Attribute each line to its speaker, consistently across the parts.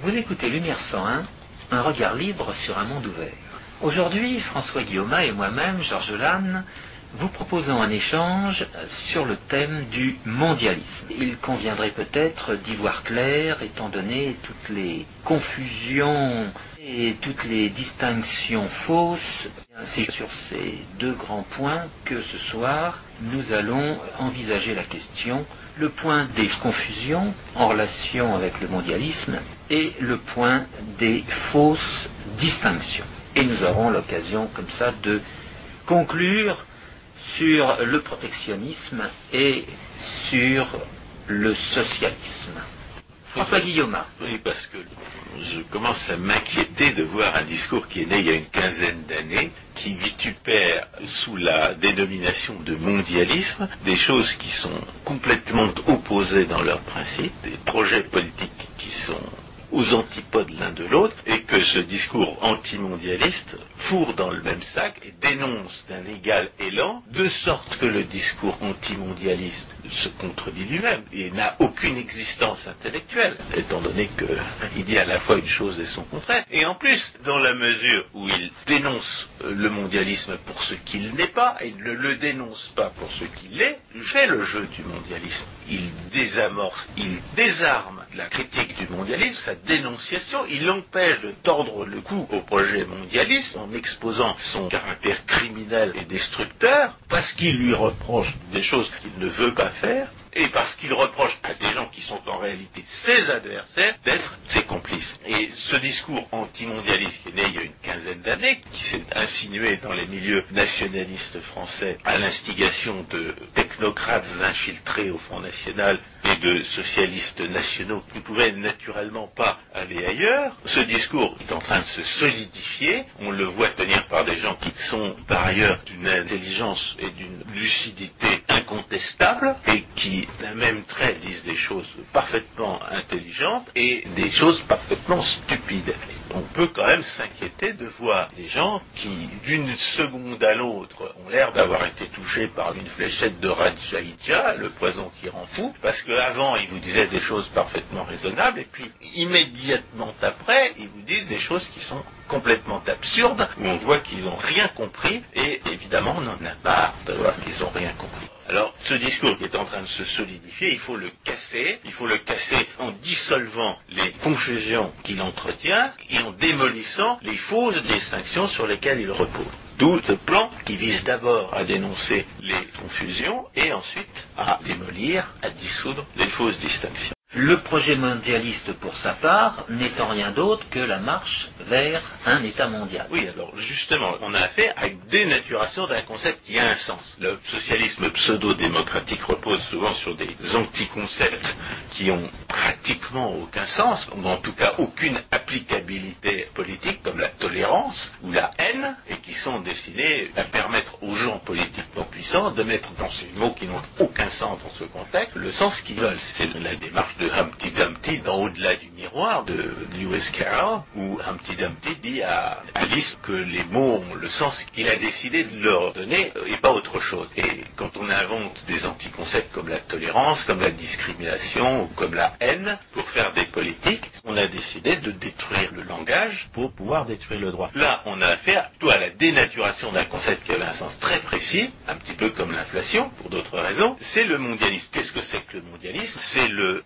Speaker 1: Vous écoutez Lumière 101, un regard libre sur un monde ouvert. Aujourd'hui, François Guillaume et moi-même, Georges Lannes, vous proposons un échange sur le thème du mondialisme. Il conviendrait peut-être d'y voir clair étant donné toutes les confusions et toutes les distinctions fausses. C'est sur ces deux grands points que ce soir nous allons envisager la question, le point des confusions en relation avec le mondialisme et le point des fausses distinctions. Et nous aurons l'occasion comme ça de conclure sur le protectionnisme et sur le socialisme. François Guillaume.
Speaker 2: Oui, parce que je commence à m'inquiéter de voir un discours qui est né il y a une quinzaine d'années, qui vitupère sous la dénomination de mondialisme des choses qui sont complètement opposées dans leurs principes, des projets politiques qui sont aux antipodes l'un de l'autre, et que ce discours antimondialiste fourre dans le même sac et dénonce d'un égal élan, de sorte que le discours antimondialiste se contredit lui-même et n'a aucune existence intellectuelle, étant donné qu'il dit à la fois une chose et son contraire. Et en plus, dans la mesure où il dénonce le mondialisme pour ce qu'il n'est pas, et ne le dénonce pas pour ce qu'il est, fait le jeu du mondialisme. Il désamorce, il désarme la critique du mondialisme, sa dénonciation, il empêche de tordre le cou au projet mondialiste en exposant son caractère criminel et destructeur, parce qu'il lui reproche des choses qu'il ne veut pas faire, et parce qu'il reproche à des gens qui sont en réalité ses adversaires d'être ses complices. Et ce discours antimondialiste qui est né il y a une quinzaine d'années, qui s'est insinué dans les milieux nationalistes français à l'instigation de technocrates infiltrés au Front National et de socialistes nationaux qui ne pouvaient naturellement pas aller ailleurs, ce discours est en train de se solidifier. On le voit tenir par des gens qui sont par ailleurs d'une intelligence et d'une lucidité incontestable et qui d'un même trait disent des choses parfaitement intelligentes et des choses parfaitement stupides. On peut quand même s'inquiéter de voir des gens qui, d'une seconde à l'autre, ont l'air d'avoir été touchés par une fléchette de Rajaïdja, le poison qui rend fou, parce qu'avant, ils vous disaient des choses parfaitement raisonnables, et puis immédiatement après, ils vous disent des choses qui sont complètement absurdes, où on voit qu'ils n'ont rien compris, et évidemment, on en a marre de voir qu'ils n'ont rien compris. Alors, ce discours qui est en train de se solidifier, il faut le casser. Il faut le casser en dissolvant les confusions qu'il entretient et en démolissant les fausses distinctions sur lesquelles il repose. D'où ce plan qui vise d'abord à dénoncer les confusions et ensuite à démolir, à dissoudre les fausses distinctions.
Speaker 1: Le projet mondialiste, pour sa part, n'étant rien d'autre que la marche vers un État mondial.
Speaker 2: Oui, alors justement, on a affaire à une dénaturation d'un concept qui a un sens. Le socialisme pseudo-démocratique repose souvent sur des anticoncepts qui ont pratiquement aucun sens, ou en tout cas aucune applicabilité politique, comme la tolérance ou la haine, et qui sont destinés à permettre aux gens politiquement puissants de mettre dans ces mots qui n'ont aucun sens dans ce contexte le sens qu'ils veulent. C'est la démarche de Humpty Dumpty dans Au-delà du miroir de Lewis Carroll, où Humpty Dumpty dit à Alice que les mots ont le sens qu'il a décidé de leur donner et pas autre chose. Et quand on invente des anticoncepts comme la tolérance, comme la discrimination ou comme la haine pour faire des politiques, on a décidé de détruire le langage pour pouvoir détruire le droit. Là, on a affaire plutôt à la dénaturation d'un concept qui avait un sens très précis, un petit peu comme l'inflation, pour d'autres raisons. C'est le mondialisme. Qu'est-ce que c'est que le mondialisme? C'est le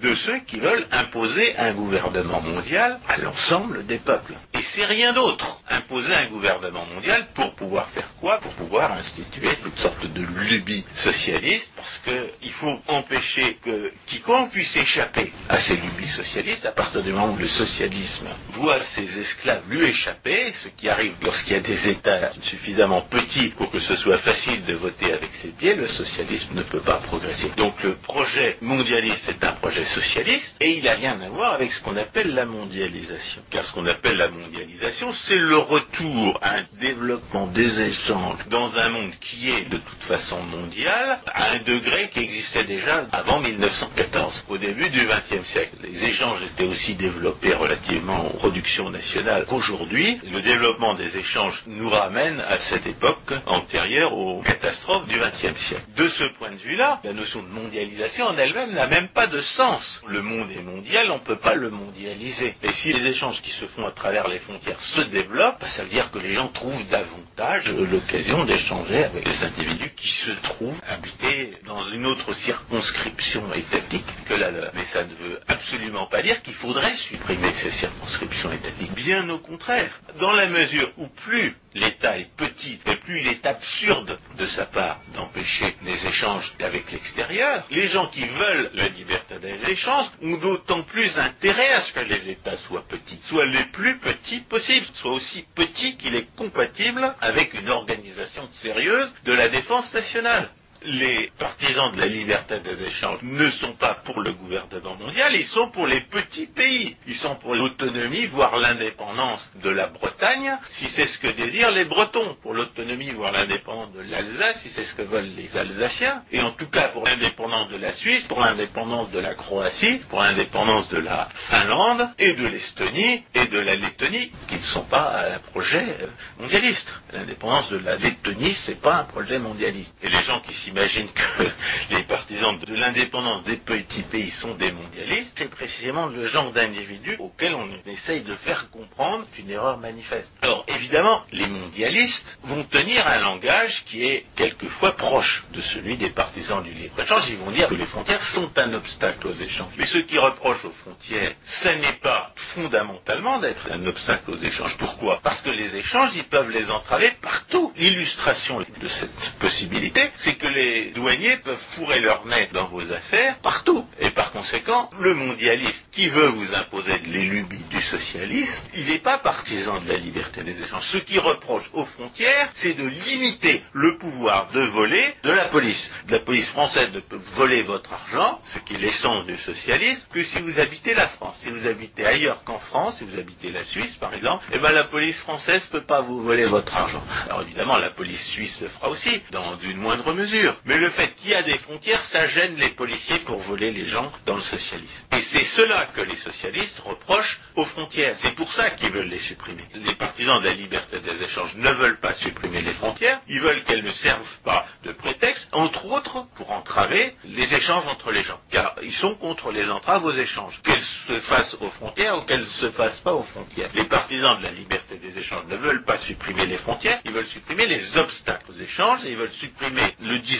Speaker 2: de ceux qui veulent imposer un gouvernement mondial à l'ensemble des peuples. Et c'est rien d'autre. Imposer un gouvernement mondial pour pouvoir faire quoi? Pour pouvoir instituer toutes sortes de lubies socialistes, parce qu'il faut empêcher que quiconque puisse échapper à ces lubies socialistes à partir du moment où le socialisme voit ses esclaves lui échapper, ce qui arrive lorsqu'il y a des États suffisamment petits pour que ce soit facile de voter avec ses pieds, le socialisme ne peut pas progresser. Donc le projet mondialiste c'est un projet socialiste et il n'a rien à voir avec ce qu'on appelle la mondialisation. Car ce qu'on appelle la mondialisation, c'est le retour à un développement des échanges dans un monde qui est de toute façon mondial à un degré qui existait déjà avant 1914, au début du XXe siècle. Les échanges étaient aussi développés relativement aux productions nationales qu'aujourd'hui, le développement des échanges nous ramène à cette époque antérieure aux catastrophes du XXe siècle. De ce point de vue-là, la notion de mondialisation en elle-même n'a même pas de sens. Le monde est mondial, on ne peut pas le mondialiser. Et si les échanges qui se font à travers les frontières se développent, ça veut dire que les gens trouvent davantage l'occasion d'échanger avec des individus qui se trouvent habités dans une autre circonscription étatique que la leur. Mais ça ne veut absolument pas dire qu'il faudrait supprimer ces circonscriptions étatiques. Bien au contraire, dans la mesure où plus l'État est petit et plus il est absurde de sa part d'empêcher les échanges avec l'extérieur, les gens qui veulent la liberté des échanges ont d'autant plus intérêt à ce que les États soient petits, soient les plus petits possibles, soient aussi petits qu'il est compatible avec une organisation sérieuse de la défense nationale les partisans de la liberté des échanges ne sont pas pour le gouvernement mondial, ils sont pour les petits pays. Ils sont pour l'autonomie, voire l'indépendance de la Bretagne, si c'est ce que désirent les Bretons, pour l'autonomie, voire l'indépendance de l'Alsace, si c'est ce que veulent les Alsaciens, et en tout cas pour l'indépendance de la Suisse, pour l'indépendance de la Croatie, pour l'indépendance de la Finlande, et de l'Estonie, et de la Lettonie, qui ne sont pas un projet mondialiste. L'indépendance de la Lettonie, c'est pas un projet mondialiste. Et les gens qui s'imagine que les partisans de l'indépendance des petits pays sont des mondialistes, c'est précisément le genre d'individus auquel on essaye de faire comprendre une erreur manifeste. Alors évidemment, les mondialistes vont tenir un langage qui est quelquefois proche de celui des partisans du libre-échange. Ils vont dire que les frontières sont un obstacle aux échanges. Mais ceux qui reprochent aux frontières, ce n'est pas fondamentalement d'être un obstacle aux échanges. Pourquoi? Parce que les échanges, ils peuvent les entraver partout. L'illustration de cette possibilité, c'est que les douaniers peuvent fourrer leur nez dans vos affaires partout. Et par conséquent, le mondialiste qui veut vous imposer de l'élubie du socialisme, il n'est pas partisan de la liberté des échanges. Ce qui reproche aux frontières, c'est de limiter le pouvoir de voler de la police. La police française ne peut voler votre argent, ce qui est l'essence du socialisme, que si vous habitez la France. Si vous habitez ailleurs qu'en France, si vous habitez la Suisse par exemple, eh ben la police française ne peut pas vous voler votre argent. Alors évidemment, la police suisse le fera aussi, dans une moindre mesure. Mais le fait qu'il y a des frontières, ça gêne les policiers pour voler les gens dans le socialisme. Et c'est cela que les socialistes reprochent aux frontières. C'est pour ça qu'ils veulent les supprimer. Les partisans de la liberté des échanges ne veulent pas supprimer les frontières, ils veulent qu'elles ne servent pas de prétexte, entre autres pour entraver les échanges entre les gens. Car ils sont contre les entraves aux échanges, qu'elles se fassent aux frontières ou qu'elles ne se fassent pas aux frontières. Les partisans de la liberté des échanges ne veulent pas supprimer les frontières, ils veulent supprimer les obstacles aux échanges et ils veulent supprimer le discours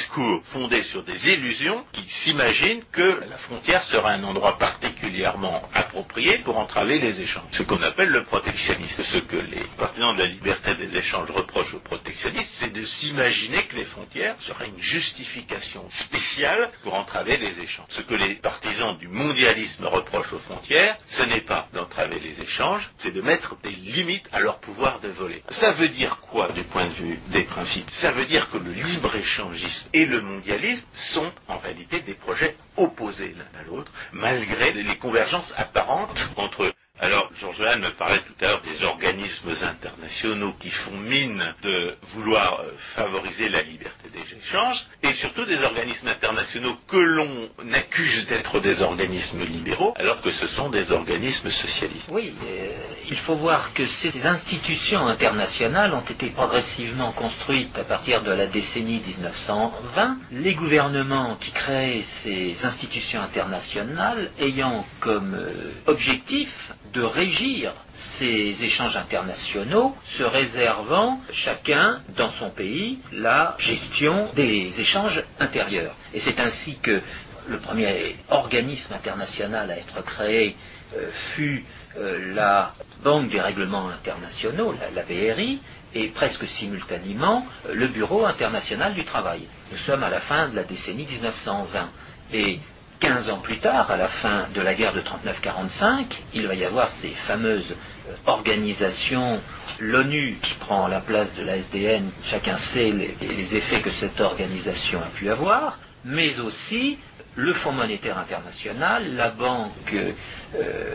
Speaker 2: fondé sur des illusions qui s'imaginent que la frontière sera un endroit particulièrement approprié pour entraver les échanges. Ce qu'on appelle le protectionnisme. Ce que les partisans de la liberté des échanges reprochent aux protectionnistes, c'est de s'imaginer que les frontières seraient une justification spéciale pour entraver les échanges. Ce que les partisans du mondialisme reprochent aux frontières, ce n'est pas d'entraver les échanges, c'est de mettre des limites à leur pouvoir de voler. Ça veut dire quoi du point de vue des principes? Ça veut dire que le libre-échangisme et le mondialisme sont en réalité des projets opposés l'un à l'autre, malgré les convergences apparentes entre eux. Alors, Georges Lannes me parlait tout à l'heure des organismes internationaux qui font mine de vouloir euh, favoriser la liberté des échanges, et surtout des organismes internationaux que l'on accuse d'être des organismes libéraux, alors que ce sont des organismes socialistes.
Speaker 1: Oui, euh, il faut voir que ces institutions internationales ont été progressivement construites à partir de la décennie 1920, les gouvernements qui créaient ces institutions internationales ayant comme euh, objectif de régir ces échanges internationaux, se réservant chacun dans son pays la gestion des échanges intérieurs. Et c'est ainsi que le premier organisme international à être créé euh, fut euh, la Banque des règlements internationaux, la, BRI, et presque simultanément euh, le Bureau international du travail. Nous sommes à la fin de la décennie 1920. Et 15 ans plus tard, à la fin de la guerre de 39-45, il va y avoir ces fameuses euh, organisations, l'ONU qui prend la place de la SDN, chacun sait les, effets que cette organisation a pu avoir, mais aussi le Fonds monétaire international, la Banque euh,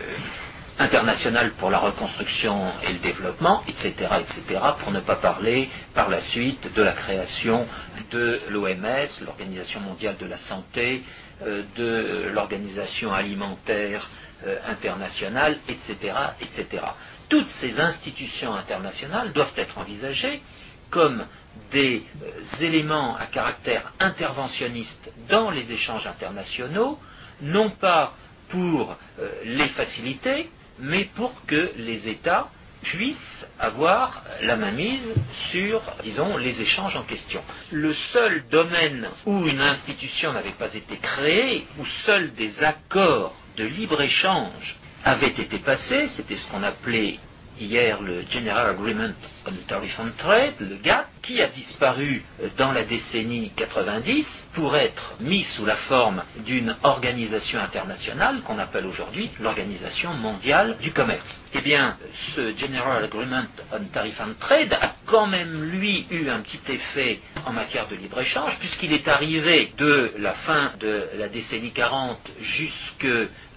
Speaker 1: international pour la reconstruction et le développement, etc., etc., pour ne pas parler par la suite de la création de l'OMS, l'Organisation mondiale de la santé, de l'Organisation alimentaire euh, internationale, etc.. Toutes ces institutions internationales doivent être envisagées comme des euh, éléments à caractère interventionniste dans les échanges internationaux, non pas pour euh, les faciliter, mais pour que les États puissent avoir la mainmise sur, disons, les échanges en question. Le seul domaine où une institution n'avait pas été créée, où seuls des accords de libre-échange avaient été passés, c'était ce qu'on appelait hier le General Agreement on Tariff on Trade, le GATT, qui a disparu dans la décennie 90 pour être mis sous la forme d'une organisation internationale qu'on appelle aujourd'hui l'Organisation mondiale du commerce. Eh bien, ce General Agreement on Tariff on Trade a quand même, lui, eu un petit effet en matière de libre-échange, puisqu'il est arrivé de la fin de la décennie 40 jusque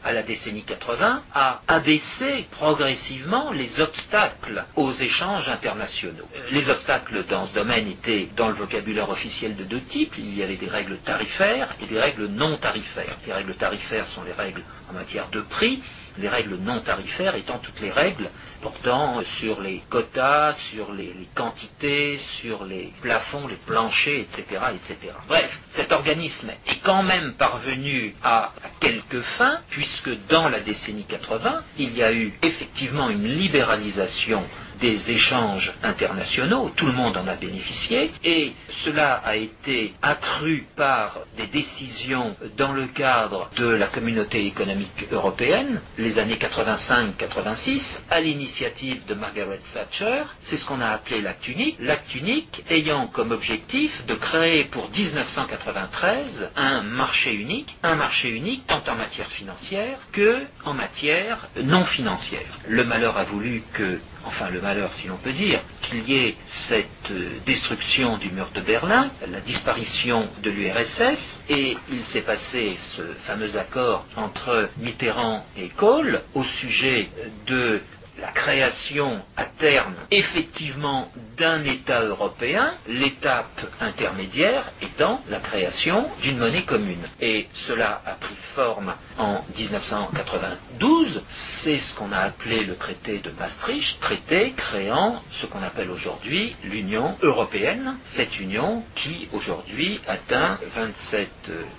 Speaker 1: à la décennie 80, a abaissé progressivement les obstacles aux échanges internationaux. Euh, les obstacles dans ce domaine étaient dans le vocabulaire officiel de deux types. Il y avait des règles tarifaires et des règles non tarifaires. Les règles tarifaires sont les règles en matière de prix, les règles non tarifaires étant toutes les règles portant sur les quotas, sur les, quantités, sur les plafonds, les planchers, etc., etc. Bref, cet organisme est quand même parvenu à, à quelques fins, puisque dans la décennie 80, il y a eu effectivement une libéralisation des échanges internationaux, tout le monde en a bénéficié, et cela a été accru par des décisions dans le cadre de la communauté économique européenne, les années 85-86, à l'initiative de Margaret Thatcher, c'est ce qu'on a appelé l'acte unique, l'acte unique ayant comme objectif de créer pour 1993 un marché unique, un marché unique tant en matière financière que en matière non financière. Le malheur a voulu que enfin le malheur si l'on peut dire, qu'il y ait cette euh, destruction du mur de Berlin, la disparition de l'URSS, et il s'est passé ce fameux accord entre Mitterrand et Kohl au sujet de la création à terme effectivement d'un État européen, l'étape intermédiaire étant la création d'une monnaie commune. Et cela a pris forme en 1992, c'est ce qu'on a appelé le traité de Maastricht, traité créant ce qu'on appelle aujourd'hui l'Union européenne, cette union qui aujourd'hui atteint 27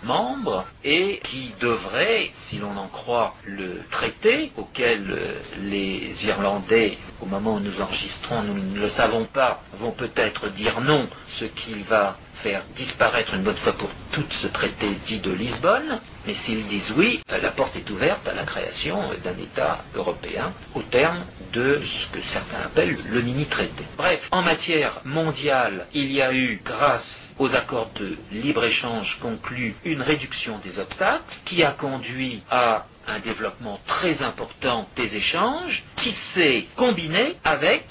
Speaker 1: membres et qui devrait, si l'on en croit le traité auquel les Irlandais, au moment où nous enregistrons, nous ne le savons pas, vont peut-être dire non, ce qui va faire disparaître une bonne fois pour toutes ce traité dit de Lisbonne, mais s'ils disent oui, la porte est ouverte à la création d'un État européen au terme de ce que certains appellent le mini-traité. Bref, en matière mondiale, il y a eu, grâce aux accords de libre-échange conclus, une réduction des obstacles qui a conduit à un développement très important des échanges qui s'est combiné avec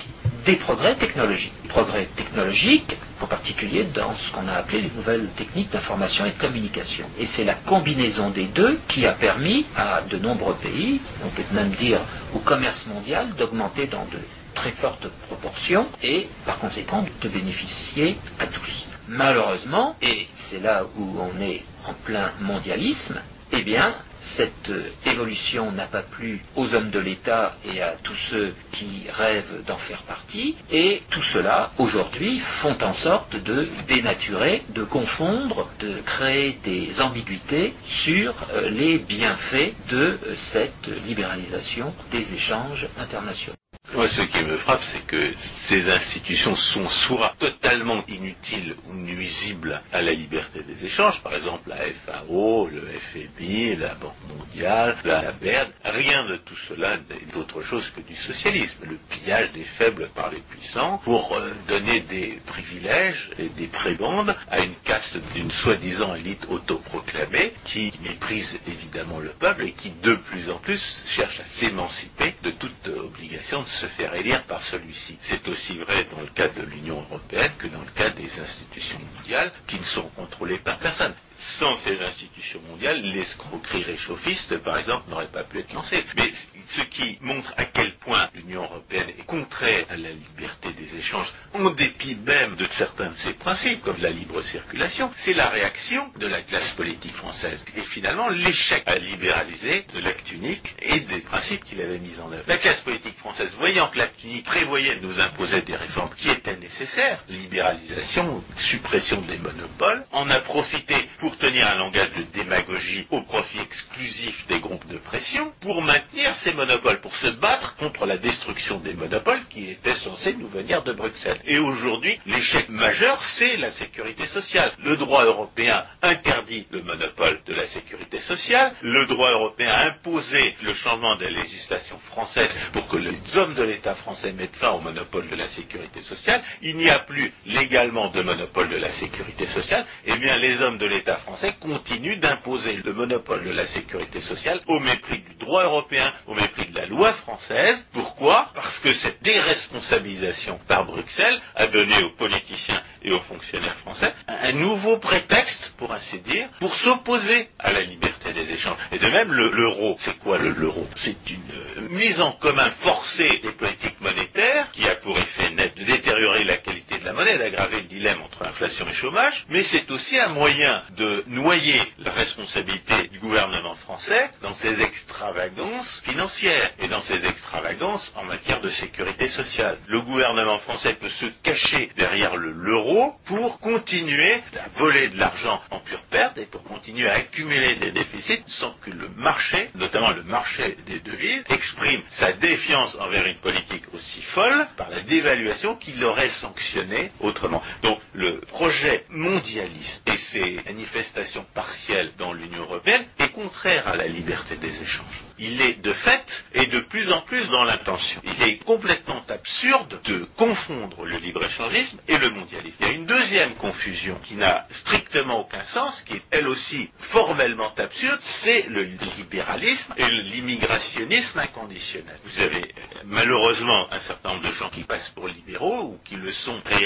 Speaker 1: des progrès technologiques. Progrès technologiques, en particulier dans ce qu'on a appelé les nouvelles techniques d'information et de communication. Et c'est la combinaison des deux qui a permis à de nombreux pays, on peut même dire au commerce mondial, d'augmenter dans de très fortes proportions et par conséquent de bénéficier à tous. Malheureusement, et c'est là où on est en plein mondialisme, eh bien, cette euh, évolution n'a pas plu aux hommes de l'État et à tous ceux qui rêvent d'en faire partie, et tout cela, aujourd'hui, font en sorte de dénaturer, de confondre, de créer des ambiguïtés sur euh, les bienfaits de euh, cette libéralisation des échanges internationaux.
Speaker 2: Moi, ce qui me frappe, c'est que ces institutions sont soit totalement inutiles ou nuisibles à la liberté des échanges, par exemple la FAO, le FMI, la Banque mondiale, la BERD. Rien de tout cela n'est autre chose que du socialisme, le pillage des faibles par les puissants pour euh, donner des privilèges et des prébendes à une caste d'une soi-disant élite autoproclamée qui méprise évidemment le peuple et qui de plus en plus cherche à s'émanciper de toute obligation de se faire élire par celui-ci. C'est aussi vrai dans le cadre de l'Union européenne que dans le cadre des institutions mondiales qui ne sont contrôlées par personne. Sans ces institutions mondiales, l'escroquerie réchauffiste, par exemple, n'aurait pas pu être lancée. Mais ce qui montre à quel point l'Union européenne est contraire à la liberté des échanges, en dépit même de certains de ses principes, comme la libre circulation, c'est la réaction de la classe politique française. Et finalement, l'échec à libéraliser de l'acte unique et des principes qu'il avait mis en œuvre. La classe politique française, voyant que l'acte unique prévoyait de nous imposer des réformes qui étaient nécessaires, libéralisation, suppression des monopoles, en a profité tenir un langage de démagogie au profit exclusif des groupes de pression, pour maintenir ces monopoles, pour se battre contre la destruction des monopoles qui étaient censés nous venir de Bruxelles. Et aujourd'hui, l'échec majeur, c'est la sécurité sociale. Le droit européen interdit le monopole de la sécurité sociale, le droit européen a imposé le changement de la législation française pour que les hommes de l'État français mettent fin au monopole de la sécurité sociale, il n'y a plus légalement de monopole de la sécurité sociale, eh bien les hommes de l'État français continuent d'imposer le monopole de la sécurité sociale au mépris du droit européen, au mépris de la loi française. Pourquoi? Parce que cette déresponsabilisation par Bruxelles a donné aux politiciens et aux fonctionnaires français un nouveau prétexte, pour ainsi dire, pour s'opposer à la liberté des échanges. Et de même, l'euro, c'est quoi l'euro? C'est une mise en commun forcée des politiques monétaires qui a pour effet net de détériorer la qualité la monnaie, d'aggraver le dilemme entre inflation et chômage, mais c'est aussi un moyen de noyer la responsabilité du gouvernement français dans ses extravagances financières et dans ses extravagances en matière de sécurité sociale. Le gouvernement français peut se cacher derrière l'euro pour continuer à voler de l'argent en pure perte et pour continuer à accumuler des déficits sans que le marché, notamment le marché des devises, exprime sa défiance envers une politique aussi folle par la dévaluation qu'il l'aurait sanctionnée autrement. Donc le projet mondialiste et ses manifestations partielles dans l'Union européenne est contraire à la liberté des échanges. Il est de fait et de plus en plus dans l'intention. Il est complètement absurde de confondre le libre-échangisme et le mondialisme. Il y a une deuxième confusion qui n'a strictement aucun sens, qui est elle aussi formellement absurde, c'est le libéralisme et l'immigrationnisme inconditionnel. Vous avez euh, malheureusement un certain nombre de gens qui passent pour libéraux ou qui le sont réellement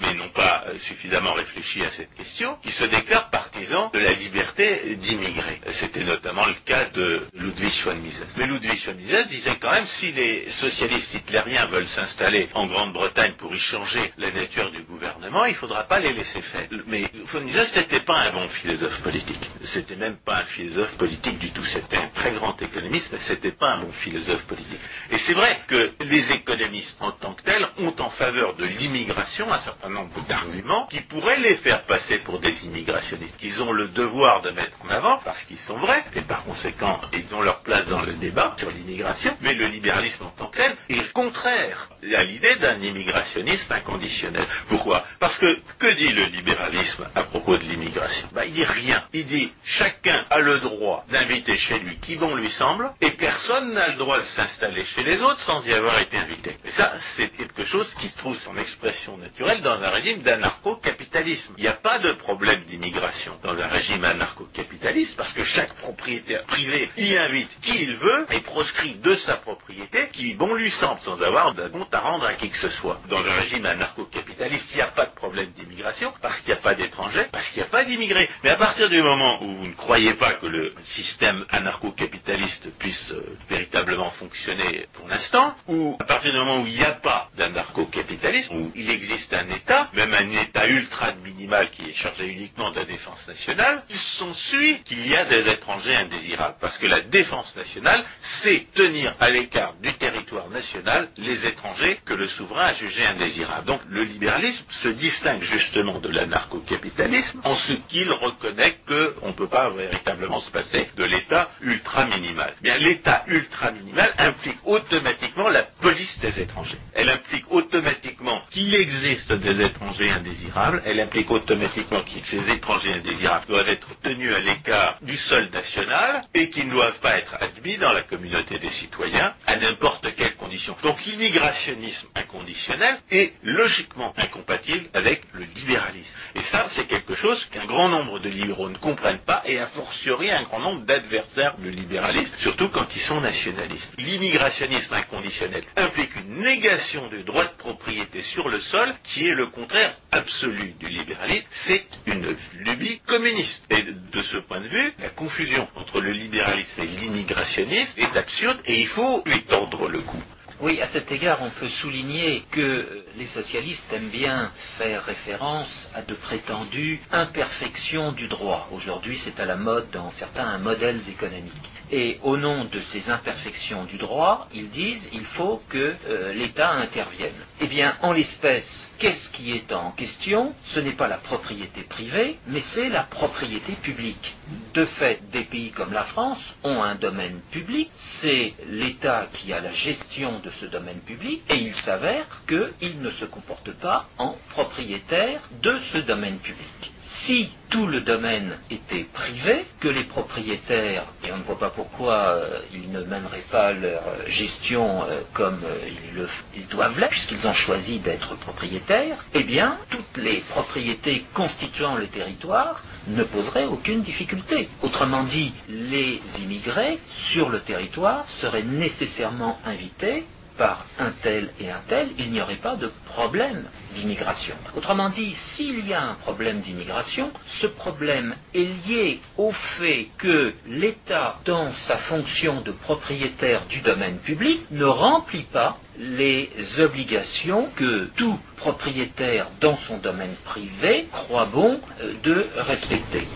Speaker 2: mais n'ont pas euh, suffisamment réfléchi à cette question, qui se déclarent partisans de la liberté d'immigrer. C'était notamment le cas de Ludwig von Mises. Mais Ludwig von Mises disait quand même si les socialistes hitlériens veulent s'installer en Grande-Bretagne pour y changer la nature du gouvernement, il ne faudra pas les laisser faire. Mais von Mises n'était pas un bon philosophe politique. C'était même pas un philosophe politique du tout. C'était un très grand économiste, mais c'était pas un bon philosophe politique. Et c'est vrai que les économistes en tant que tels ont en faveur de l'immigration un certain nombre d'arguments qui pourraient les faire passer pour des immigrationnistes, qu'ils ont le devoir de mettre en avant parce qu'ils sont vrais, et par conséquent ils ont leur place dans le débat sur l'immigration, mais le libéralisme en tant que tel est contraire à l'idée d'un immigrationnisme inconditionnel. Pourquoi? Parce que que dit le libéralisme à propos de l'immigration? Ben, Il dit rien. Il dit chacun a le droit d'inviter chez lui qui bon lui semble, et personne n'a le droit de s'installer chez les autres sans y avoir été invité. Et ça, c'est quelque chose qui trouve son expression naturelle dans un régime d'anarcho-capitalisme. Il n'y a pas de problème d'immigration dans un régime anarcho-capitaliste parce que chaque propriétaire privé y invite qui il veut et proscrit de sa propriété qui bon lui semble sans avoir de compte à rendre à qui que ce soit. Dans un régime anarcho-capitaliste, il n'y a pas de problème d'immigration parce qu'il n'y a pas d'étrangers, parce qu'il n'y a pas d'immigrés. Mais à partir du moment où vous ne croyez pas que le système anarcho-capitaliste puisse euh, véritablement fonctionner pour l'instant, ou à partir du moment où il n'y a pas d'anarcho-capitalisme, où il existe un État, même un État ultra minimal qui est chargé uniquement de la défense nationale, il s'ensuit qu'il y a des étrangers indésirables. Parce que la défense nationale, c'est tenir à l'écart du territoire national les étrangers que le souverain a jugés indésirables. Donc le libéralisme se distingue justement de l'anarcho-capitalisme en ce qu'il reconnaît qu'on ne peut pas véritablement se passer de l'État ultra minimal. Bien, l'État ultra minimal implique automatiquement la police des étrangers. Elle implique automatiquement qu'il existe des étrangers indésirables. Elle implique automatiquement que ces étrangers indésirables doivent être tenus à l'écart du sol national et qu'ils ne doivent pas être admis dans la communauté des citoyens à n'importe quelle condition. Donc l'immigrationnisme inconditionnel est logiquement incompatible avec le libéralisme. Et ça, c'est quelque chose qu'un grand nombre de libéraux ne comprennent pas, et a fortiori un grand nombre d'adversaires du libéralisme, surtout quand ils sont nationalistes. L'immigrationnisme inconditionnel implique une négation du droit de propriété sur le sol, qui est le contraire absolu du libéralisme. C'est une lubie communiste. Et de ce point de vue, la confusion entre le libéralisme et l'immigrationnisme est absurde, et il faut lui tordre le cou.
Speaker 1: Oui, à cet égard, on peut souligner que les socialistes aiment bien faire référence à de prétendues imperfections du droit. Aujourd'hui, c'est à la mode dans certains modèles économiques. Et au nom de ces imperfections du droit, ils disent il faut que euh, l'État intervienne. Eh bien, en l'espèce, qu'est-ce qui est en question? Ce n'est pas la propriété privée, mais c'est la propriété publique. De fait, des pays comme la France ont un domaine public, c'est l'État qui a la gestion de ce domaine public, et il s'avère qu'il ne se comporte pas en propriétaire de ce domaine public. Si tout le domaine était privé, que les propriétaires, et on ne voit pas pourquoi euh, ils ne mèneraient pas leur gestion euh, comme euh, ils, le, ils, doivent l'être, puisqu'ils ont choisi d'être propriétaires, eh bien, toutes les propriétés constituant le territoire ne poseraient aucune difficulté. Autrement dit, les immigrés sur le territoire seraient nécessairement invités par un tel et un tel, il n'y aurait pas de problème d'immigration. Autrement dit, s'il y a un problème d'immigration, ce problème est lié au fait que l'État, dans sa fonction de propriétaire du domaine public, ne remplit pas les obligations que tout propriétaire dans son domaine privé croit bon de respecter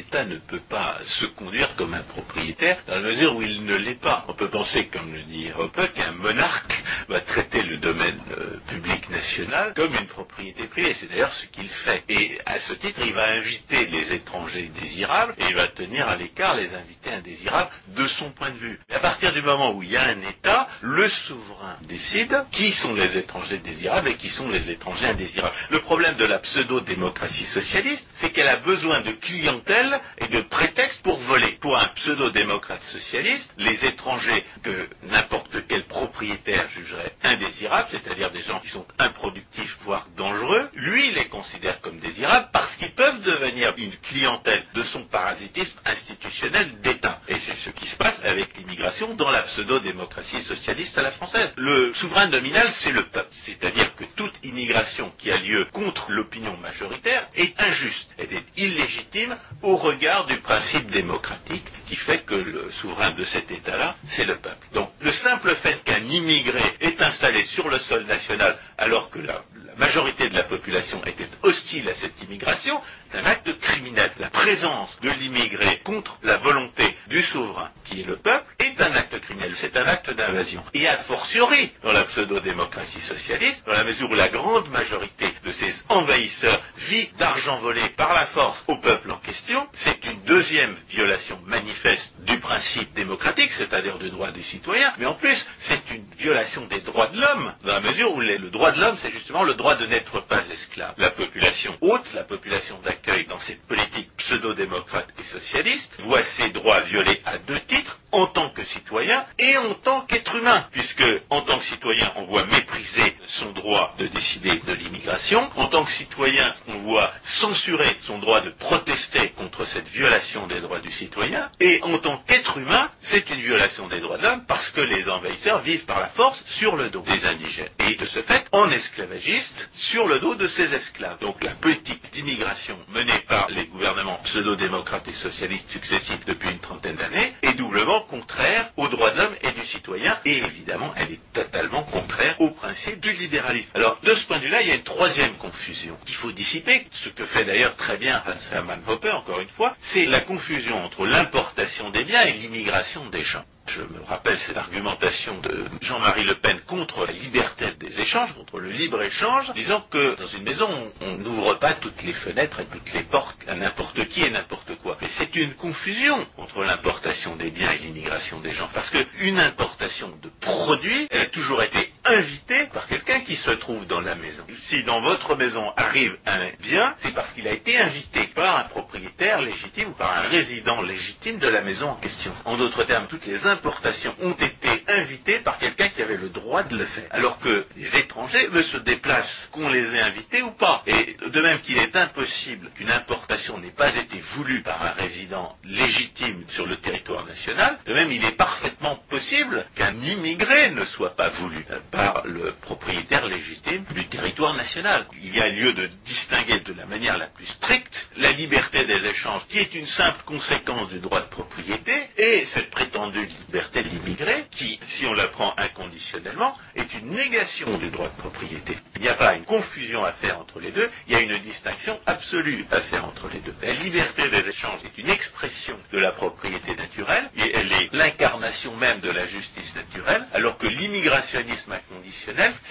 Speaker 2: l'État ne peut pas se conduire comme un propriétaire dans la mesure où il ne l'est pas. On peut penser, comme le dit Hoppe, qu'un monarque va traiter le domaine euh, public national comme une propriété privée. C'est d'ailleurs ce qu'il fait. Et à ce titre, il va inviter les étrangers désirables et il va tenir à l'écart les invités indésirables de son point de vue. Et à partir du moment où il y a un État, le souverain décide qui sont les étrangers désirables et qui sont les étrangers indésirables. Le problème de la pseudo-démocratie socialiste, c'est qu'elle a besoin de clientèle et de prétexte pour voler. Pour un pseudo-démocrate socialiste, les étrangers que n'importe quel propriétaire jugerait indésirables, c'est-à-dire des gens qui sont improductifs, voire dangereux, lui les considère comme désirables parce qu'ils peuvent devenir une clientèle de son parasitisme institutionnel d'État. Et c'est ce qui se passe avec l'immigration dans la pseudo-démocratie socialiste à la française. Le souverain nominal, c'est le peuple. C'est-à-dire que toute immigration qui a lieu contre l'opinion majoritaire est injuste. Elle est illégitime au regard du principe démocratique qui fait que le souverain de cet État-là, c'est le peuple. Donc le simple fait qu'un immigré est installé sur le sol national alors que la, la majorité de la population était hostile à cette immigration, est un acte criminel. La présence de l'immigré contre la volonté du souverain, qui est le peuple, est un acte criminel. C'est un acte d'invasion. Et a fortiori, dans la pseudo-démocratie socialiste, dans la mesure où la grande majorité de ces envahisseurs vit d'argent volé par la force au peuple en question, c'est une deuxième violation manifeste du principe démocratique, c'est-à-dire du droit des citoyens, mais en plus, c'est une violation des droits de l'homme, dans la mesure où le droit de l'homme, c'est justement le droit de n'être pas esclave. La population haute, la population d'accueil dans cette politique pseudo-démocrate et socialiste, voit ses droits violés à deux titres, en tant que citoyen et en tant qu'être humain, puisque en tant que citoyen, on voit mépriser son droit de décider de l'immigration, en tant que citoyen, on voit censurer son droit de protester contre cette violation des droits du citoyen, et en tant qu'être humain, c'est une violation des droits de l'homme parce que les envahisseurs vivent par la force sur le dos des indigènes, et de ce fait, en esclavagistes, sur le dos de ces esclaves. Donc la politique d'immigration menée par les gouvernements pseudo-démocrates et socialistes successifs depuis une trentaine d'années est doublement contraire aux droits de l'homme et du citoyen, et évidemment, elle est totalement contraire au principe du libéralisme. Alors, de ce point de vue-là, il y a une troisième confusion qu'il faut dissiper, ce que fait d'ailleurs très bien Hans Hermann Hoppe, encore une fois, c'est la confusion entre l'importation des biens et l'immigration des gens. Je me rappelle cette argumentation de Jean-Marie Le Pen contre la liberté des échanges, contre le libre-échange, disant que dans une maison, on n'ouvre pas toutes les fenêtres et toutes les portes à n'importe qui et n'importe quoi. Mais c'est une confusion entre l'importation des biens et l'immigration des gens. Parce qu'une importation de produits, elle a toujours été invitée par quelqu'un qui se trouve dans la maison. Si dans votre maison arrive un bien, c'est parce qu'il a été invité par un propriétaire légitime ou par un résident légitime de la maison en question. En d'autres termes, toutes les importations ont été invitées par quelqu'un qui avait le droit de le faire. Alors que les étrangers, eux, se déplacent, qu'on les ait invités ou pas. Et de même qu'il est impossible qu'une importation n'ait pas été voulue par un résident légitime sur le territoire national, de même il est parfaitement possible qu'un immigré ne soit pas voulu par le propriétaire légitime du territoire national. Il y a lieu de distinguer de la manière la plus stricte la liberté des échanges, qui est une simple conséquence du droit de propriété, et cette prétendue liberté de l'immigré, qui, si on la prend inconditionnellement, est une négation du droit de propriété. Il n'y a pas une confusion à faire entre les deux, il y a une distinction absolue à faire entre les deux. La liberté des échanges est une expression de la propriété naturelle, et elle est l'incarnation même de la justice naturelle, alors que l'immigrationnisme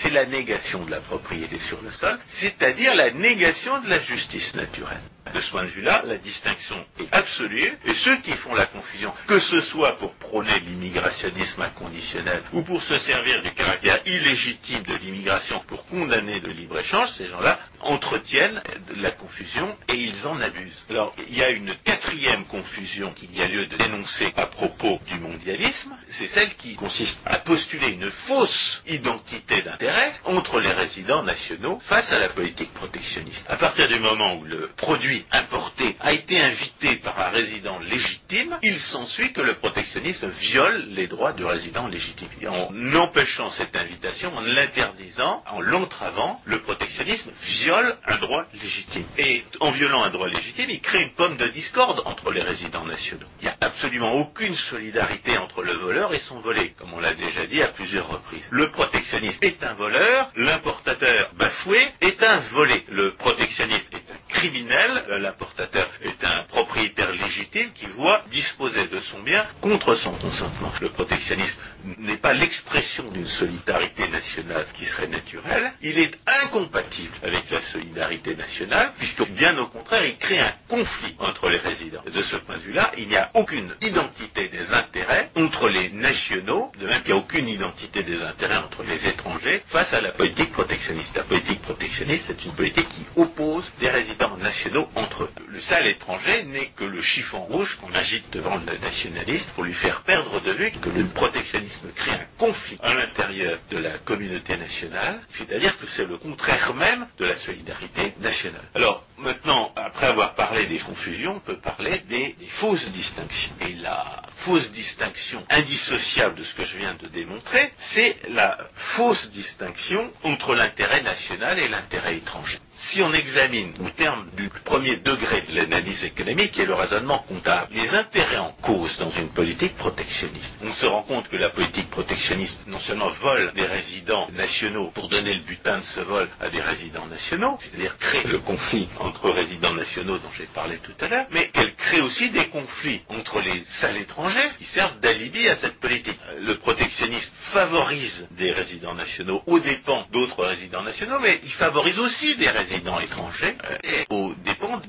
Speaker 2: c'est la négation de la propriété sur le sol, c'est-à-dire la négation de la justice naturelle. De ce point de vue-là, la distinction est absolue, et ceux qui font la confusion, que ce soit pour prôner l'immigrationnisme inconditionnel ou pour se servir du caractère illégitime de l'immigration pour condamner le libre-échange, ces gens-là entretiennent la confusion et ils en abusent. Alors, il y a une quatrième confusion qu'il y a lieu de dénoncer à propos du mondialisme, c'est celle qui consiste à postuler une fausse identité d'intérêt entre les résidents nationaux face à la politique protectionniste. À partir du moment où le produit importé a été invité par un résident légitime, il s'ensuit que le protectionnisme viole les droits du résident légitime. En empêchant cette invitation, en l'interdisant, en l'entravant, le protectionnisme viole un droit légitime. Et en violant un droit légitime, il crée une pomme de discorde entre les résidents nationaux. Il n'y a absolument aucune solidarité entre le voleur et son volé, comme on l'a déjà dit à plusieurs reprises. Le protectionniste est un voleur, l'importateur bafoué est un volé. Le protectionniste est un criminel, l'importateur est un propriétaire légitime qui voit disposer de son bien contre son consentement. Le protectionnisme n'est pas l'expression d'une solidarité nationale qui serait naturelle, il est incompatible avec la solidarité nationale, puisque bien au contraire, il crée un conflit entre les résidents. De ce point de vue-là, il n'y a aucune identité des intérêts entre les nationaux, de même qu'il n'y a aucune identité des intérêts entre les étrangers face à la politique protectionniste. La politique protectionniste, c'est une politique qui oppose des résidents nationaux entre eux. Le sale étranger n'est que le chiffon rouge qu'on agite devant le nationaliste pour lui faire perdre de vue que le protectionnisme crée un conflit à l'intérieur de la communauté nationale, c'est-à-dire que c'est le contraire même de la solidarité nationale. Alors, maintenant, après avoir parlé des confusions, on peut parler des, des fausses distinctions. Et la fausse distinction indissociable de ce que je viens de démontrer, c'est la fausse distinction entre l'intérêt national et l'intérêt étranger. Si on examine au terme du premier degré de l'analyse économique, est le raisonnement comptable, les intérêts en cause dans une politique protectionniste, on se rend compte que la politique protectionniste non seulement vole des résidents nationaux pour donner le butin de ce vol à des résidents nationaux, c'est-à-dire crée le conflit entre résidents nationaux dont j'ai parlé tout à l'heure, mais qu'elle crée aussi des conflits entre les salles étrangers qui servent d'alibi à cette politique. Le protectionnisme favorise des résidents nationaux aux dépens d'autres résidents nationaux, mais il favorise aussi des résidents étrangers et aux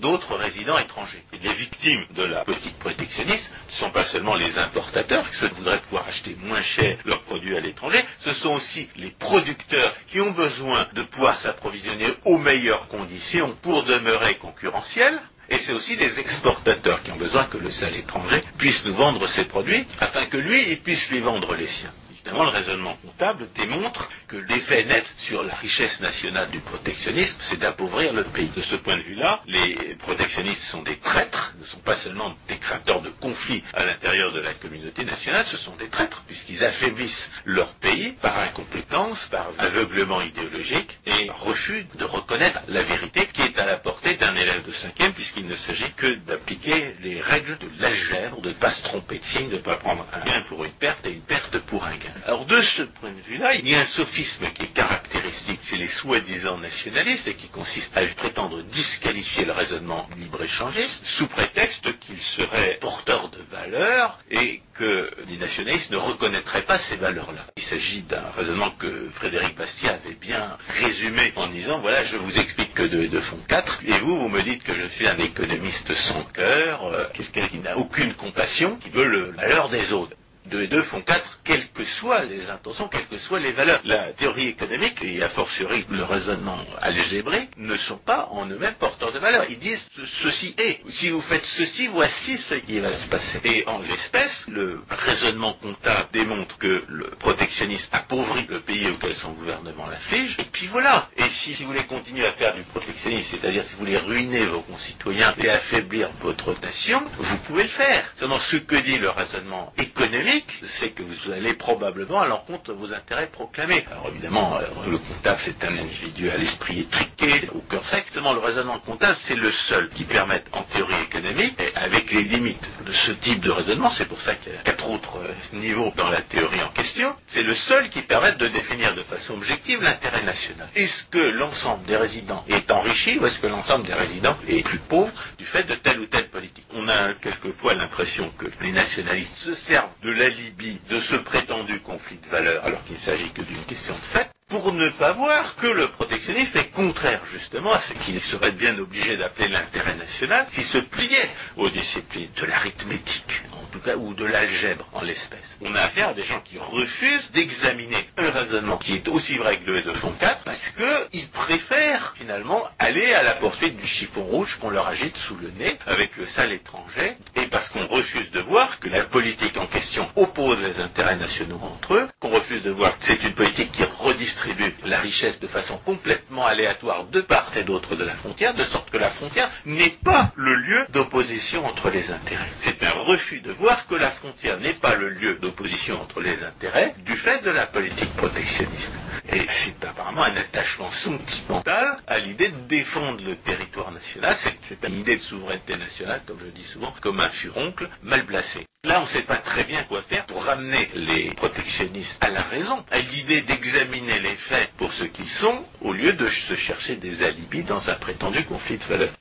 Speaker 2: d'autres résidents étrangers. Les victimes de la politique protectionniste ne sont pas seulement les importateurs, qui voudraient pouvoir acheter moins cher leurs produits à l'étranger, ce sont aussi les producteurs qui ont besoin de pouvoir s'approvisionner aux meilleures conditions pour demeurer concurrentiels. Et c'est aussi les exportateurs qui ont besoin que le sale étranger puisse nous vendre ses produits afin que lui, il puisse lui vendre les siens. Le raisonnement comptable démontre que l'effet net sur la richesse nationale du protectionnisme, c'est d'appauvrir le pays. De ce point de vue-là, les protectionnistes sont des traîtres, ne sont pas seulement des créateurs de conflits à l'intérieur de la communauté nationale, ce sont des traîtres, puisqu'ils affaiblissent leur pays par incompétence, par aveuglement idéologique et refus de reconnaître la vérité qui est à la portée d'un élève de cinquième, puisqu'il ne s'agit que d'appliquer les règles de l'algèbre, de ne pas se tromper de signe, de ne pas prendre un gain pour une perte et une perte pour un gain. Alors de ce point de vue-là, il y a un sophisme qui est caractéristique chez les soi-disant nationalistes et qui consiste à prétendre disqualifier le raisonnement libre-échangiste sous prétexte qu'il serait porteur de valeurs et que les nationalistes ne reconnaîtraient pas ces valeurs-là. Il s'agit d'un raisonnement que Frédéric Bastiat avait bien résumé en disant voilà, je vous explique que 2 et 2 font 4 et vous, vous me dites que je suis un économiste sans cœur, euh, quelqu'un qui n'a aucune compassion, qui veut le malheur des autres 2 et 2 font 4, quelles que soient les intentions, quelles que soient les valeurs. La théorie économique, et a fortiori le raisonnement algébrique, ne sont pas en eux-mêmes porteurs de valeur. Ils disent ceci est. Si vous faites ceci, voici ce qui va se passer. Et en l'espèce, le raisonnement comptable démontre que le protectionnisme appauvrit le pays auquel son gouvernement l'afflige. Et puis voilà. Et si, si vous voulez continuer à faire du protectionnisme, c'est-à-dire si vous voulez ruiner vos concitoyens et affaiblir votre nation, vous pouvez le faire. Seulement, ce que dit le raisonnement économique, c'est que vous allez probablement à l'encontre de vos intérêts proclamés. Alors évidemment, le comptable, c'est un individu à l'esprit étriqué, au cœur sec. Seulement, le raisonnement comptable, c'est le seul qui permette, en théorie économique, et avec les limites de ce type de raisonnement, c'est pour ça qu'il y a quatre autres euh, niveaux dans la théorie en question, c'est le seul qui permette de définir de façon objective l'intérêt national. Est-ce que l'ensemble des résidents est enrichi ou est-ce que l'ensemble des résidents est plus pauvre du fait de telle ou telle politique? On a quelquefois l'impression que les nationalistes se servent de l'alibi de ce prétendu conflit de valeurs alors qu'il ne s'agit que d'une question de fait pour ne pas voir que le protectionnisme est contraire justement à ce qu'il serait bien obligé d'appeler l'intérêt national qui se pliait aux disciplines de l'arithmétique, en tout cas, ou de l'algèbre en l'espèce. On a affaire à des gens qui refusent d'examiner un raisonnement qui est aussi vrai que 2 et 2 font 4 parce qu'ils préfèrent finalement aller à la poursuite du chiffon rouge qu'on leur agite sous le nez avec le sale étranger et parce qu'on refuse de voir que la politique en question oppose les intérêts nationaux entre eux, qu'on refuse de voir que c'est une politique qui redistribue la richesse de façon complètement aléatoire de part et d'autre de la frontière, de sorte que la frontière n'est pas le lieu d'opposition entre les intérêts. C'est un refus de voir que la frontière n'est pas le lieu d'opposition entre les intérêts du fait de la politique protectionniste. Et c'est apparemment un attachement sentimental à l'idée de défendre le territoire national. C'est une idée de souveraineté nationale, comme je dis souvent, comme un furoncle mal placé. Là, on ne sait pas très bien quoi faire pour ramener les protectionnistes à la raison, à l'idée d'examiner les faits pour ce qu'ils sont, au lieu de se chercher des alibis dans un prétendu conflit de valeurs.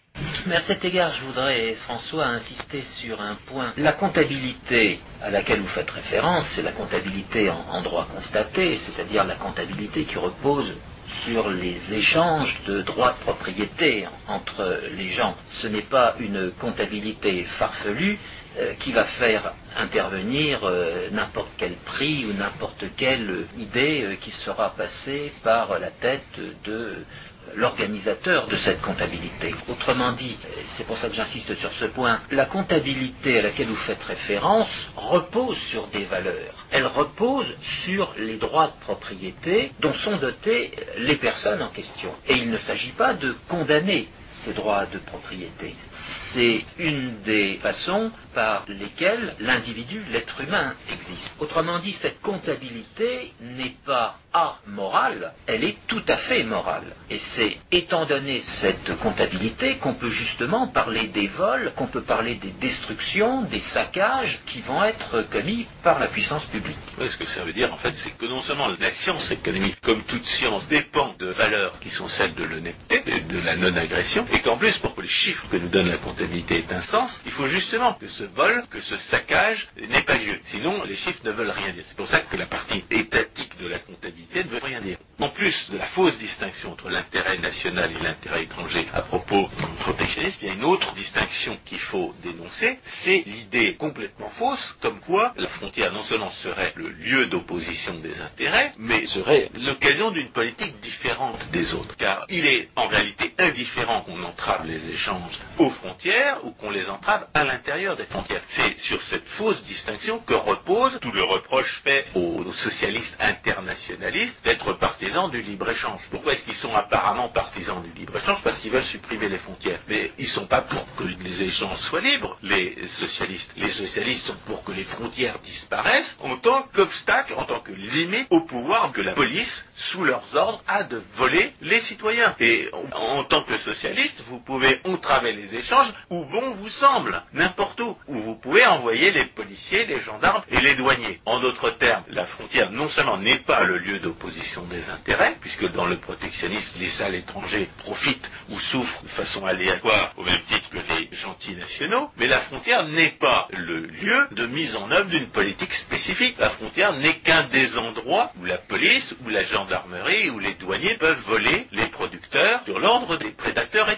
Speaker 1: Mais à cet égard, je voudrais, François, insister sur un point. La comptabilité à laquelle vous faites référence, c'est la comptabilité en, en droit constaté, c'est-à-dire la comptabilité qui repose sur les échanges de droits de propriété entre les gens. Ce n'est pas une comptabilité farfelue euh, qui va faire intervenir euh, n'importe quel prix ou n'importe quelle idée euh, qui sera passée par la tête de l'organisateur de cette comptabilité. Autrement dit, c'est pour ça que j'insiste sur ce point, la comptabilité à laquelle vous faites référence repose sur des valeurs. Elle repose sur les droits de propriété dont sont dotés les personnes en question. Et il ne s'agit pas de condamner ces droits de propriété. C'est une des façons par lesquelles l'individu, l'être humain, existe. Autrement dit, cette comptabilité n'est pas amorale, elle est tout à fait morale. Et c'est étant donné cette comptabilité qu'on peut justement parler des vols, qu'on peut parler des destructions, des saccages qui vont être commis par la puissance publique.
Speaker 2: ce que ça veut dire, en fait, c'est que non seulement la science économique, comme toute science, dépend de valeurs qui sont celles de l'honnêteté, de la non-agression, et qu'en plus, pour que les chiffres que nous donne la comptabilité aient un sens, il faut justement que ce vol, que ce saccage n'ait pas lieu. Sinon, les chiffres ne veulent rien dire. C'est pour ça que la partie étatique de la comptabilité ne veut rien dire. En plus de la fausse distinction entre l'intérêt national et l'intérêt étranger à propos du protectionnisme, il y a une autre distinction qu'il faut dénoncer, c'est l'idée complètement fausse, comme quoi la frontière non seulement serait le lieu d'opposition des intérêts, mais serait l'occasion d'une politique différente des autres. Car il est en réalité indifférent qu'on entrave les échanges aux frontières ou qu'on les entrave à l'intérieur des frontières. C'est sur cette fausse distinction que repose tout le reproche fait aux socialistes internationalistes d'être partisans du libre-échange. Pourquoi est-ce qu'ils sont apparemment partisans du libre-échange? Parce qu'ils veulent supprimer les frontières. Mais ils ne sont pas pour que les échanges soient libres, les socialistes. Les socialistes sont pour que les frontières disparaissent en tant qu'obstacle, en tant que limite au pouvoir que la police, sous leurs ordres, a de voler les citoyens. Et en tant que socialiste, vous pouvez entraver les échanges où bon vous semble, n'importe où, où vous pouvez envoyer les policiers, les gendarmes et les douaniers. En d'autres termes, la frontière non seulement n'est pas le lieu d'opposition des intérêts, puisque dans le protectionnisme, les salles étrangers profitent ou souffrent de façon aléatoire au même titre que les gentils nationaux, mais la frontière n'est pas le lieu de mise en œuvre d'une politique spécifique. La frontière n'est qu'un des endroits où la police, ou la gendarmerie, ou les douaniers peuvent voler les producteurs sur l'ordre des prédateurs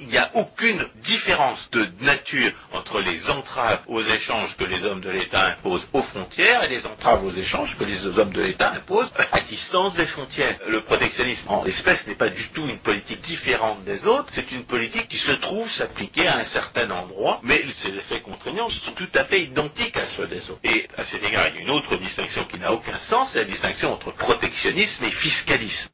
Speaker 2: Il n'y a aucune différence de nature entre les entraves aux échanges que les hommes de l'État imposent aux frontières et les entraves aux échanges que les hommes de l'État imposent à distance des frontières. Le protectionnisme en espèce n'est pas du tout une politique différente des autres, c'est une politique qui se trouve s'appliquer à un certain endroit, mais ses effets contraignants sont tout à fait identiques à ceux des autres. Et à cet égard, il y a une autre distinction qui n'a aucun sens, c'est la distinction entre protectionnisme et fiscalisme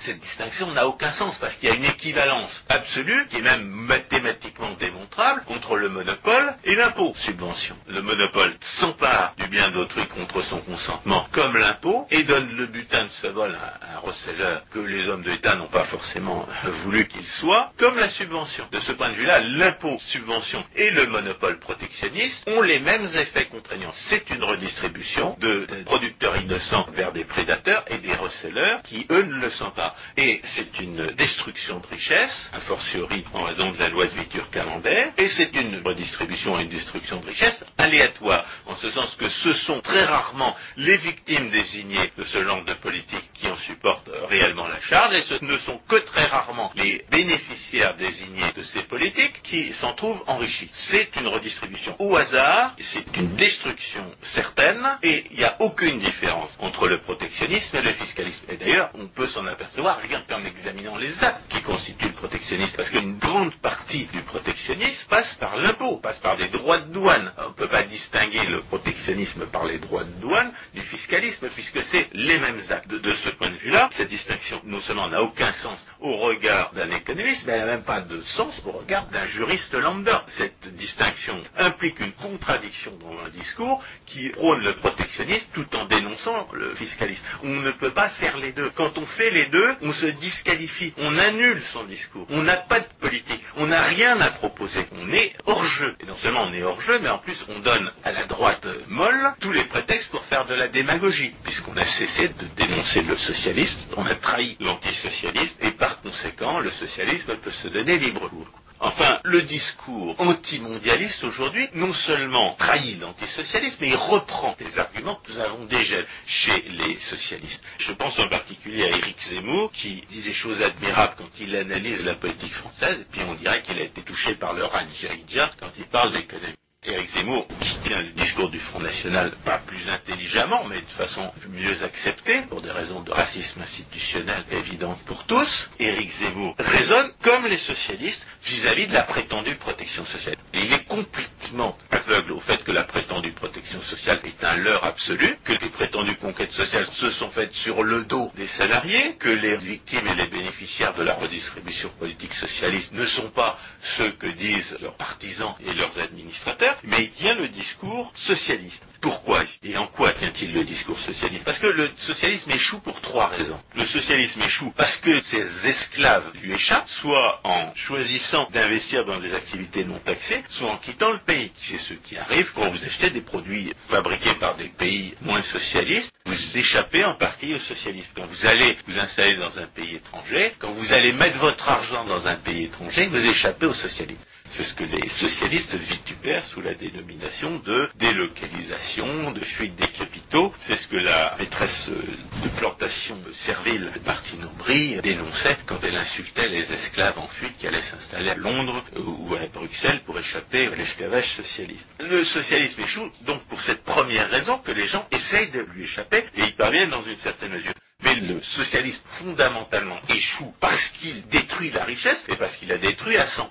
Speaker 2: cette distinction n'a aucun sens parce qu'il y a une équivalence absolue qui est même mathématiquement démontrable entre le monopole et l'impôt subvention. Le monopole s'empare du bien d'autrui contre son consentement comme l'impôt et donne le butin de ce vol à un receleur que les hommes de l'État n'ont pas forcément voulu qu'il soit comme la subvention. De ce point de vue-là, l'impôt subvention et le monopole protectionniste ont les mêmes effets contraignants. C'est une redistribution de producteurs innocents vers des prédateurs et des receleurs qui eux ne le sont pas. Et c'est une destruction de richesse, a fortiori en raison de la loi de Vitur camembert, et c'est une redistribution et une destruction de richesse aléatoire, en ce sens que ce sont très rarement les victimes désignées de ce genre de politique qui en supportent réellement la charge, et ce ne sont que très rarement les bénéficiaires désignés de ces politiques qui s'en trouvent enrichis. C'est une redistribution au hasard, c'est une destruction certaine, et il n'y a aucune différence entre le protectionnisme et le fiscalisme. Et d'ailleurs, on peut s'en apercevoir rien qu'en examinant les actes qui constituent le protectionnisme, parce qu'une grande partie du protectionnisme passe par l'impôt, passe par des droits de douane. On ne peut pas distinguer le protectionnisme par les droits de douane du fiscalisme, puisque c'est les mêmes actes. De, de ce point de vue-là, cette distinction non seulement n'a aucun sens au regard d'un économiste, mais elle n'a même pas de sens au regard d'un juriste lambda. Cette distinction implique une contradiction dans un discours qui prône le protectionnisme tout en dénonçant le fiscalisme. On ne peut pas faire les deux. Quand on fait les deux, on se disqualifie, on annule son discours. On n'a pas de politique, on n'a rien à proposer. On est hors jeu. Et non seulement on est hors jeu, mais en plus on donne à la droite molle tous les prétextes pour faire de la démagogie, puisqu'on a cessé de dénoncer le socialisme, on a trahi l'antisocialisme, et par conséquent, le socialisme peut se donner libre cours. Enfin, le discours antimondialiste aujourd'hui non seulement trahit l'antisocialisme, mais il reprend des arguments que nous avons déjà chez les socialistes. Je pense en particulier à Éric Zemmour, qui dit des choses admirables quand il analyse la politique française, et puis on dirait qu'il a été touché par le Ranjaïdia quand il parle d'économie. Éric Zemmour, qui tient le discours du Front National, pas plus intelligemment, mais de façon mieux acceptée, pour des raisons de racisme institutionnel évidentes pour tous, Éric Zemmour raisonne comme les socialistes vis-à-vis de la prétendue protection sociale. Il est complètement aveugle au fait que la prétendue protection sociale est un leurre absolu, que les prétendues sociales se sont faites sur le dos des salariés, que les victimes et les bénéficiaires de la redistribution politique socialiste ne sont pas ceux que disent leurs partisans et leurs administrateurs, mais il tient le discours socialiste. Pourquoi et en quoi tient-il le discours socialiste? Parce que le socialisme échoue pour trois raisons. Le socialisme échoue parce que ses esclaves lui échappent, soit en choisissant d'investir dans des activités non taxées, soit en quittant le pays. C'est ce qui arrive quand vous achetez des produits fabriqués par des pays moins socialistes. Vous échappez en partie au socialisme. Quand vous allez vous installer dans un pays étranger, quand vous allez mettre votre argent dans un pays étranger, vous échappez au socialisme. C'est ce que les socialistes vitupèrent sous la dénomination de délocalisation, de fuite des capitaux. C'est ce que la maîtresse de plantation servile Martine Aubry dénonçait quand elle insultait les esclaves en fuite qui allaient s'installer à Londres ou à Bruxelles pour échapper à l'esclavage socialiste. Le socialisme échoue donc pour cette première raison que les gens essayent de lui échapper et y parviennent dans une certaine mesure. Mais le socialisme fondamentalement échoue parce qu'il détruit la richesse et parce qu'il la détruit à 100%,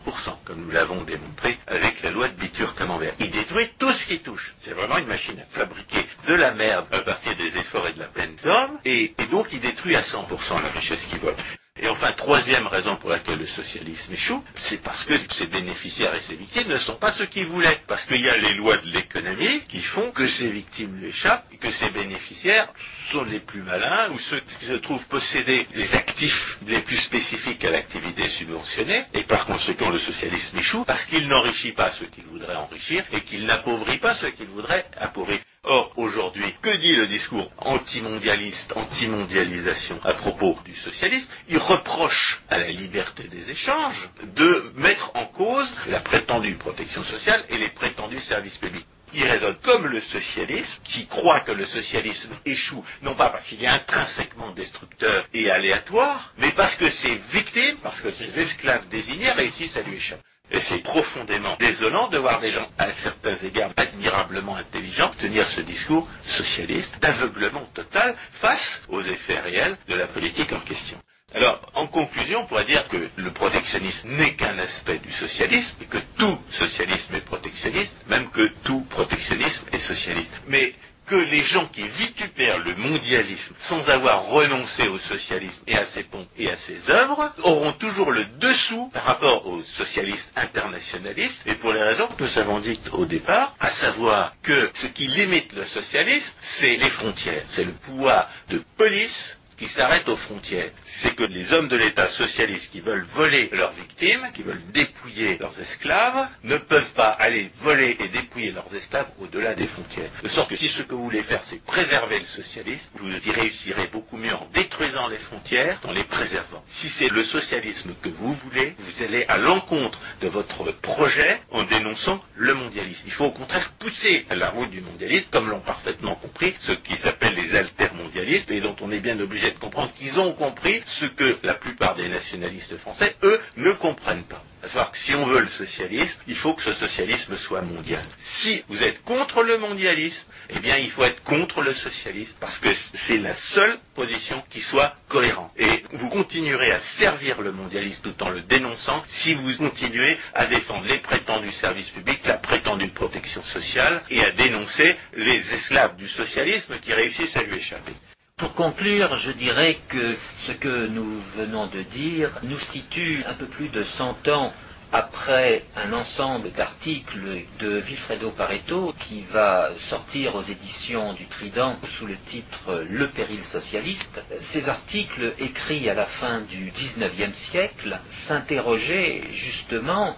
Speaker 2: comme nous l'avons démontré avec la loi de Bitur-Camembert. Il détruit tout ce qui touche. C'est vraiment une machine à fabriquer de la merde à partir des efforts et de la peine d'homme, et, et donc il détruit à 100% la richesse qui vole. Et enfin, troisième raison pour laquelle le socialisme échoue, c'est parce que ses bénéficiaires et ses victimes ne sont pas ceux qu'ils voulaient. Parce qu'il y a les lois de l'économie qui font que ces victimes lui échappent et que ces bénéficiaires sont les plus malins ou ceux qui se trouvent posséder les actifs les plus spécifiques à l'activité subventionnée. Et par conséquent, le socialisme échoue parce qu'il n'enrichit pas ceux qu'il voudrait enrichir et qu'il n'appauvrit pas ceux qu'il voudrait appauvrir. Or, aujourd'hui, que dit le discours antimondialiste, anti-mondialisation à propos du socialisme? Il reproche à la liberté des échanges de mettre en cause la prétendue protection sociale et les prétendus services publics. Il raisonne comme le socialisme, qui croit que le socialisme échoue, non pas parce qu'il est intrinsèquement destructeur et aléatoire, mais parce que ses victimes, parce que ses esclaves désignés réussissent à lui échapper. Et c'est profondément désolant de voir des gens, à certains égards admirablement intelligents, tenir ce discours socialiste d'aveuglement total face aux effets réels de la politique en question. Alors, en conclusion, on pourrait dire que le protectionnisme n'est qu'un aspect du socialisme, et que tout socialisme est protectionniste, même que tout protectionnisme est socialiste. Mais que les gens qui vitupèrent le mondialisme sans avoir renoncé au socialisme et à ses pompes et à ses œuvres auront toujours le dessous par rapport aux socialistes internationalistes. Et pour les raisons que nous avons dites au départ, à savoir que ce qui limite le socialisme, c'est les frontières, c'est le pouvoir de police qui s'arrête aux frontières. C'est que les hommes de l'État socialiste qui veulent voler leurs victimes, qui veulent dépouiller leurs esclaves, ne peuvent pas aller voler et dépouiller leurs esclaves au-delà des frontières. De sorte que si ce que vous voulez faire, c'est préserver le socialisme, vous y réussirez beaucoup mieux en détruisant les frontières qu'en les préservant. Si c'est le socialisme que vous voulez, vous allez à l'encontre de votre projet en dénonçant le mondialisme. Il faut au contraire pousser la route du mondialisme, comme l'ont parfaitement compris ceux qui s'appellent les altermondialistes et dont on est bien obligé de comprendre qu'ils ont compris ce que la plupart des nationalistes français, eux, ne comprennent pas. À savoir que si on veut le socialisme, il faut que ce socialisme soit mondial. Si vous êtes contre le mondialisme, eh bien il faut être contre le socialisme, parce que c'est la seule position qui soit cohérente. Et vous continuerez à servir le mondialisme tout en le dénonçant si vous continuez à défendre les prétendus services publics, la prétendue protection sociale, et à dénoncer les esclaves du socialisme qui réussissent à lui échapper.
Speaker 1: Pour conclure, je dirais que ce que nous venons de dire nous situe un peu plus de 100 ans après un ensemble d'articles de Vilfredo Pareto qui va sortir aux éditions du Trident sous le titre Le péril socialiste. Ces articles écrits à la fin du XIXe siècle s'interrogeaient justement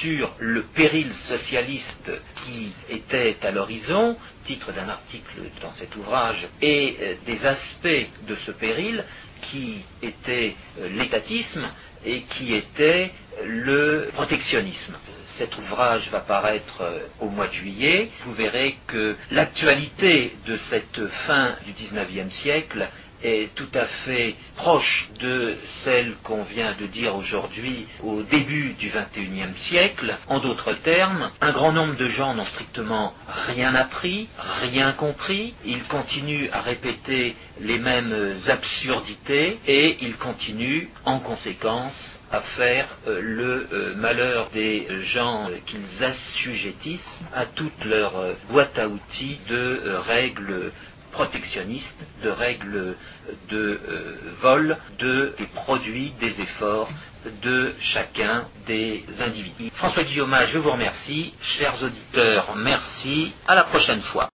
Speaker 1: sur le péril socialiste qui était à l'horizon, titre d'un article dans cet ouvrage, et euh, des aspects de ce péril qui étaient euh, l'étatisme et qui était le protectionnisme. Cet ouvrage va paraître euh, au mois de juillet. Vous verrez que l'actualité de cette fin du XIXe siècle est tout à fait proche de celle qu'on vient de dire aujourd'hui au début du XXIe siècle. En d'autres termes, un grand nombre de gens n'ont strictement rien appris, rien compris, ils continuent à répéter les mêmes absurdités et ils continuent en conséquence à faire euh, le euh, malheur des gens qu'ils assujettissent à toute leur euh, boîte à outils de règles protectionnistes, de règles de vol de, des produits, des efforts de chacun des individus. François Guillaume, je vous remercie. Chers auditeurs, merci. À la prochaine fois.